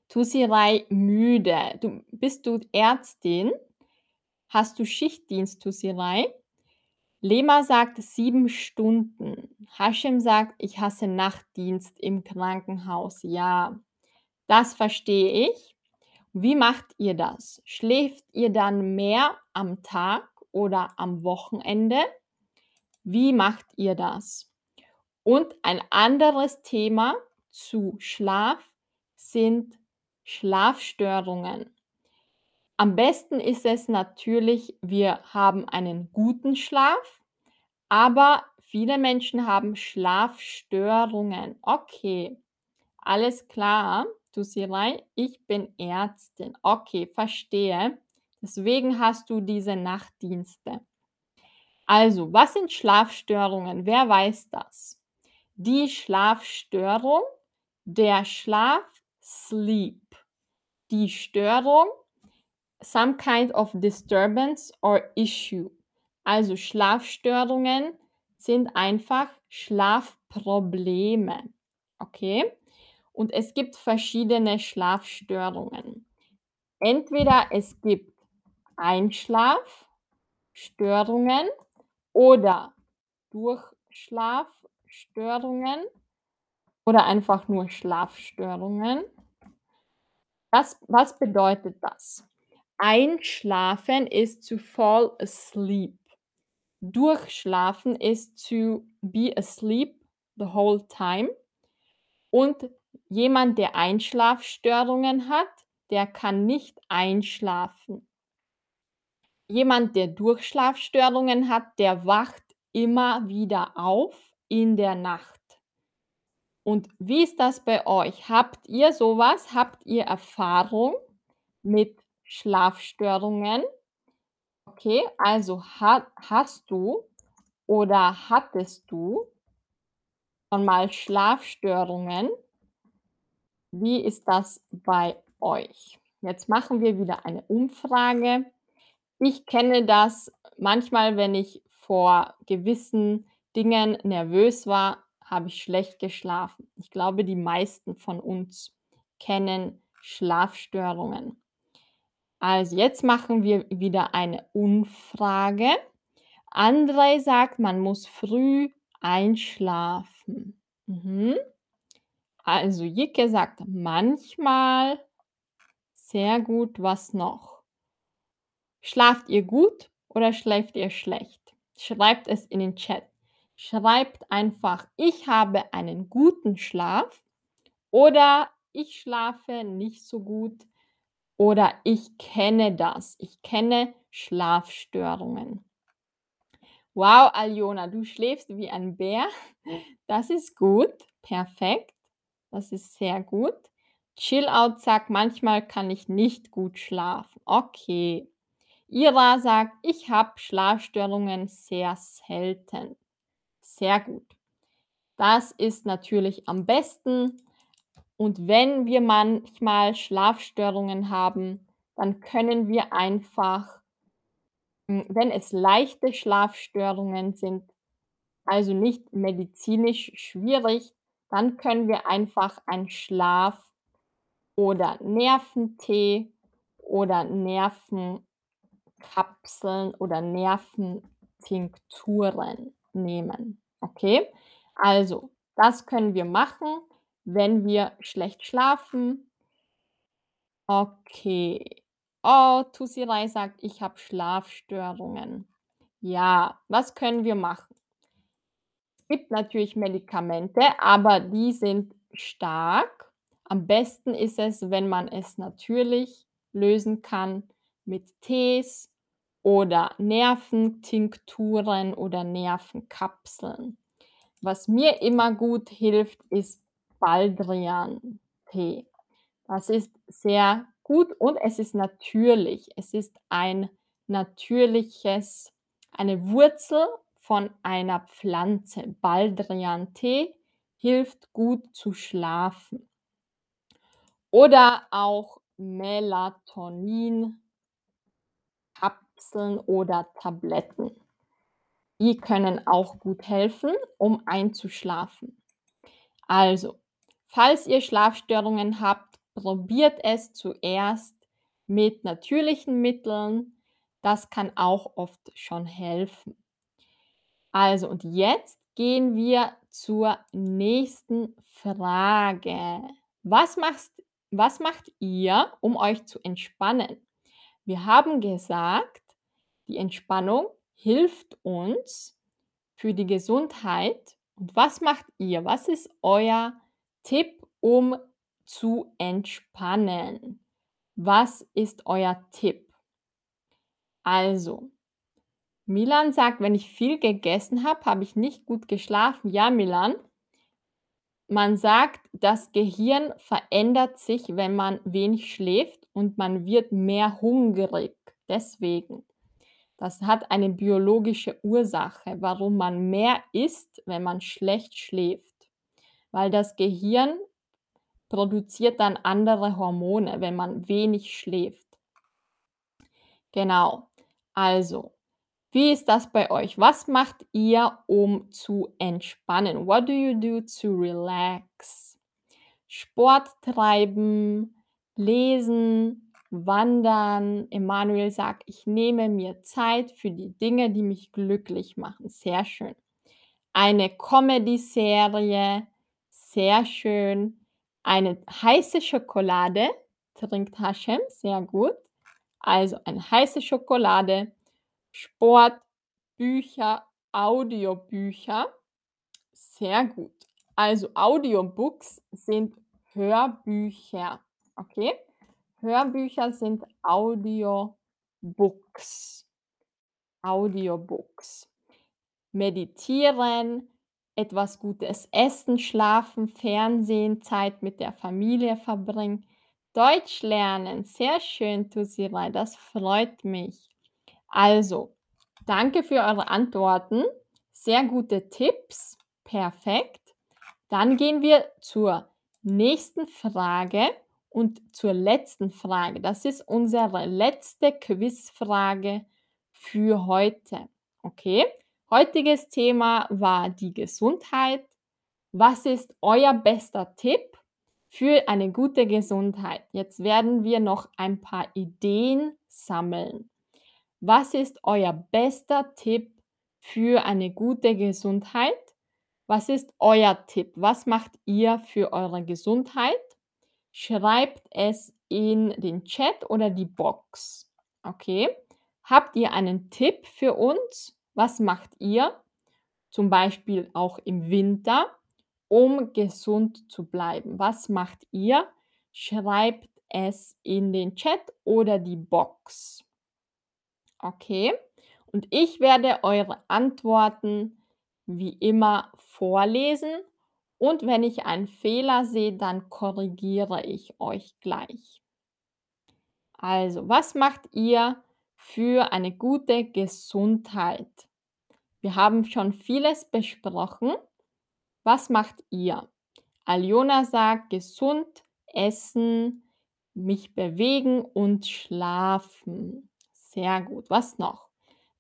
Tusirai müde. Du, bist du Ärztin? Hast du Schichtdienst, Tusirai? Lema sagt 7 Stunden. Haschim sagt: „Ich hasse Nachtdienst im Krankenhaus.“ Ja, das verstehe ich. Wie macht ihr das? Schläft ihr dann mehr am Tag oder am Wochenende? Wie macht ihr das? Und ein anderes Thema zu Schlaf sind Schlafstörungen. Am besten ist es natürlich, wir haben einen guten Schlaf, aber viele Menschen haben Schlafstörungen. Okay, alles klar, Tusirei, ich bin Ärztin. Okay, verstehe. Deswegen hast du diese Nachtdienste. Also, was sind Schlafstörungen? Wer weiß das? Die Schlafstörung, der Schlaf, Sleep. Die Störung, some kind of disturbance or issue. Also Schlafstörungen sind einfach Schlafprobleme. Okay? Und es gibt verschiedene Schlafstörungen. Entweder es gibt Einschlafstörungen oder Durchschlafstörungen oder einfach nur Schlafstörungen. Das was bedeutet das? Einschlafen ist to fall asleep. Durchschlafen ist to be asleep the whole time. Und jemand, der Einschlafstörungen hat, der kann nicht einschlafen. Jemand, der Durchschlafstörungen hat, der wacht immer wieder auf in der Nacht. Und wie ist das bei euch? Habt ihr sowas? Habt ihr Erfahrung mit Schlafstörungen? Okay, also ha hast du oder hattest du schon mal Schlafstörungen? Wie ist das bei euch? Jetzt machen wir wieder eine Umfrage. Ich kenne das manchmal, wenn ich vor gewissen Dingen nervös war, habe ich schlecht geschlafen. Ich glaube, die meisten von uns kennen Schlafstörungen. Also, jetzt machen wir wieder eine Umfrage. Andrei sagt, man muss früh einschlafen. Mhm. Also, Jicke sagt manchmal. Sehr gut, was noch? Schlaft ihr gut oder schläft ihr schlecht? Schreibt es in den Chat. Schreibt einfach: „Ich habe einen guten Schlaf“ oder „Ich schlafe nicht so gut“ oder „Ich kenne das. Ich kenne Schlafstörungen.“ Wow, Aljona, du schläfst wie ein Bär. Das ist gut, perfekt. Das ist sehr gut. Chill-Out sagt: „Manchmal kann ich nicht gut schlafen.“ Okay. Ira sagt: „Ich habe Schlafstörungen sehr selten.“ Sehr gut. Das ist natürlich am besten. Und wenn wir manchmal Schlafstörungen haben, dann können wir einfach hm, wenn es leichte Schlafstörungen sind, also nicht medizinisch schwierig, dann können wir einfach ein Schlaf oder Nerventee oder Nervenkapseln oder Nerventinkturen nehmen. Okay? Also, das können wir machen, wenn wir schlecht schlafen. Okay. Oh, Tusirei sagt: „Ich habe Schlafstörungen.“ Ja, was können wir machen? Es gibt natürlich Medikamente, aber die sind stark. Am besten ist es, wenn man es natürlich lösen kann mit Tees oder Nerventinkturen oder Nervenkapseln. Was mir immer gut hilft, ist Baldrian-Tee. Das ist sehr gut und es ist natürlich. Es ist ein natürliches eine Wurzel von einer Pflanze. Baldrian-Tee hilft gut zu schlafen. Oder auch Melatonin Kapseln oder Tabletten. Die können auch gut helfen, um einzuschlafen. Also, falls ihr Schlafstörungen habt, probiert es zuerst mit natürlichen Mitteln. Das kann auch oft schon helfen. Also, und jetzt gehen wir zur nächsten Frage. Was machst was macht ihr, um euch zu entspannen? Wir haben gesagt, die Entspannung hilft uns für die Gesundheit. Und was macht ihr? Was ist euer Tipp, um zu entspannen? Was ist euer Tipp? Also, Milan sagt: „Wenn ich viel gegessen habe, habe ich nicht gut geschlafen.“ Ja, Milan man sagt, das Gehirn verändert sich, wenn man wenig schläft und man wird mehr hungrig. Deswegen. Das hat eine biologische Ursache, warum man mehr isst, wenn man schlecht schläft. Weil das Gehirn produziert dann andere Hormone, wenn man wenig schläft. Genau. Also, wie ist das bei euch? Was macht ihr, um zu entspannen? What do you do to relax? Sport treiben, lesen, wandern. Emanuel sagt: „Ich nehme mir Zeit für die Dinge, die mich glücklich machen.“ Sehr schön. Eine Comedy-Serie, sehr schön. Eine heiße Schokolade trinkt Haschem, sehr gut. Also, eine heiße Schokolade, Sport, Bücher, Audiobücher. Sehr gut. Also, Audiobooks sind Hörbücher, okay? Hörbücher sind Audiobooks. Audiobooks. Meditieren, etwas Gutes essen, schlafen, Fernsehen, Zeit mit der Familie verbringen, Deutsch lernen. Sehr schön, Tusirai, das freut mich. Also, danke für eure Antworten. Sehr gute Tipps. Perfekt. Dann gehen wir zur nächsten Frage und zur letzten Frage. Das ist unsere letzte Quizfrage für heute. Okay? Heutiges Thema war die Gesundheit. Was ist euer bester Tipp für eine gute Gesundheit? Jetzt werden wir noch ein paar Ideen sammeln. Was ist euer bester Tipp für eine gute Gesundheit? Was ist euer Tipp? Was macht ihr für eure Gesundheit? Schreibt es in den Chat oder die Box. Okay? Habt ihr einen Tipp für uns? Was macht ihr? Zum Beispiel auch im Winter, um gesund zu bleiben. Was macht ihr? Schreibt es in den Chat oder die Box. Okay? Und ich werde eure Antworten wie immer vorlesen und wenn ich einen Fehler sehe, dann korrigiere ich euch gleich. Also, was macht ihr für eine gute Gesundheit? Wir haben schon vieles besprochen. Was macht ihr? Aljona sagt gesund essen, mich bewegen und schlafen. Sehr gut. Was noch?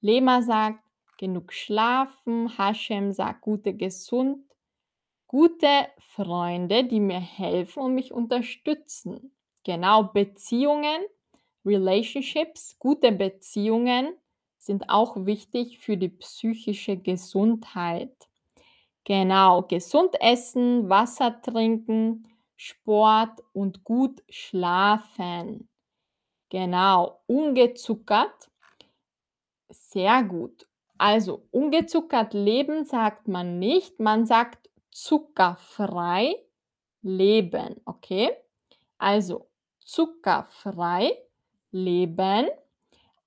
Lema sagt genug schlafen. Hashem sagt gute gesund. Gute Freunde, die mir helfen und mich unterstützen. Genau, Beziehungen, Relationships, gute Beziehungen sind auch wichtig für die psychische Gesundheit. Genau, gesund essen, Wasser trinken, Sport und gut schlafen. Genau, ungezuckert. Sehr gut. Also, ungezuckert leben sagt man nicht, man sagt zuckerfrei leben, okay? Also, zuckerfrei leben.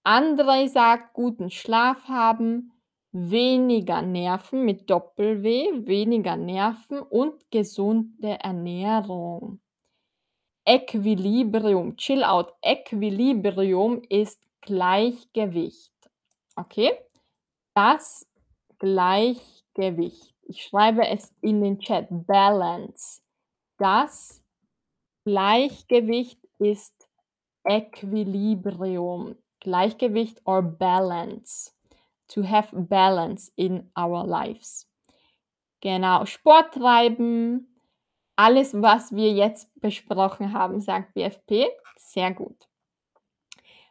Andre sagt guten Schlaf haben, weniger Nerven mit Doppel-W, weniger Nerven und gesunde Ernährung. Equilibrium, Chill out. Equilibrium ist Gleichgewicht. Okay? Das Gleichgewicht. Ich schreibe es in den Chat. Balance. Das Gleichgewicht ist Equilibrium. Gleichgewicht or balance. To have balance in our lives. Genau, Sport treiben. Alles, was wir jetzt besprochen haben, sagt BFP. Sehr gut.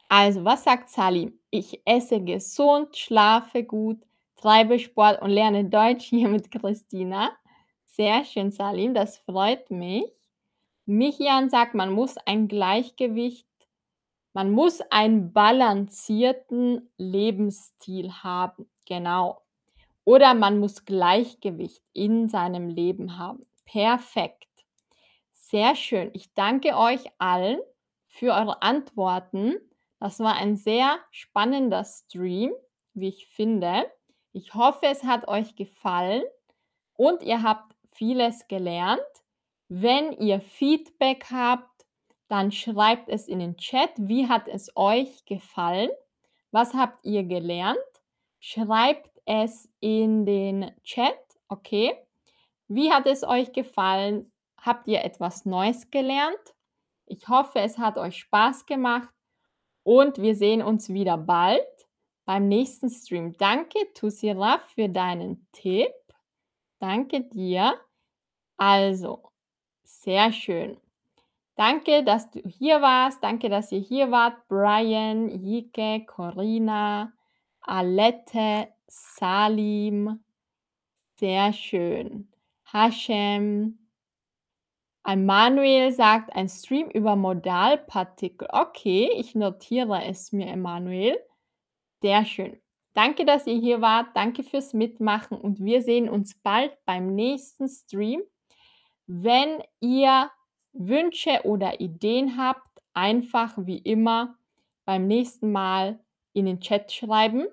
Also, was sagt Salim? Ich esse gesund, schlafe gut, treibe Sport und lerne Deutsch hier mit Christina. Sehr schön, Salim, das freut mich. Michian sagt, man muss ein Gleichgewicht man muss einen balancierten Lebensstil haben. Genau. Oder man muss Gleichgewicht in seinem Leben haben. Perfekt. Sehr schön. Ich danke euch allen für eure Antworten. Das war ein sehr spannender Stream, wie ich finde. Ich hoffe, es hat euch gefallen und ihr habt vieles gelernt. Wenn ihr Feedback habt, dann schreibt es in den Chat. Wie hat es euch gefallen? Was habt ihr gelernt? Schreibt es in den Chat, okay? Wie hat es euch gefallen? Habt ihr etwas Neues gelernt? Ich hoffe, es hat euch Spaß gemacht und wir sehen uns wieder bald beim nächsten Stream. Danke, Tusira, für deinen Tipp. Danke dir. Also, sehr schön. Danke, dass du hier warst. Danke, dass ihr hier wart. Brian, Jike, Corina, Alette, Salim. Sehr schön. Hashem. Emanuel sagt, ein Stream über Modalpartikel. Okay, ich notiere es mir, Emanuel. Sehr schön. Danke, dass ihr hier wart. Danke fürs Mitmachen und wir sehen uns bald beim nächsten Stream. Wenn ihr Wünsche oder Ideen habt, einfach wie immer beim nächsten Mal in den Chat schreiben.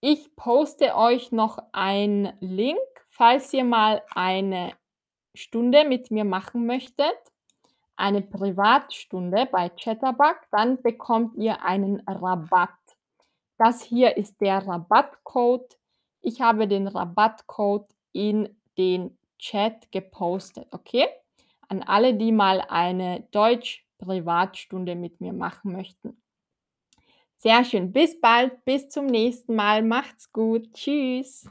Ich poste euch noch einen Link, falls ihr mal eine Stunde mit mir machen möchtet, eine Privatstunde bei Chatterbug, dann bekommt ihr einen Rabatt. Das hier ist der Rabattcode. Ich habe den Rabattcode in den Chat gepostet, okay? An alle, die mal eine Deutsch-Privatstunde mit mir machen möchten. Sehr schön. Bis bald, bis zum nächsten Mal. Macht's gut. Tschüss.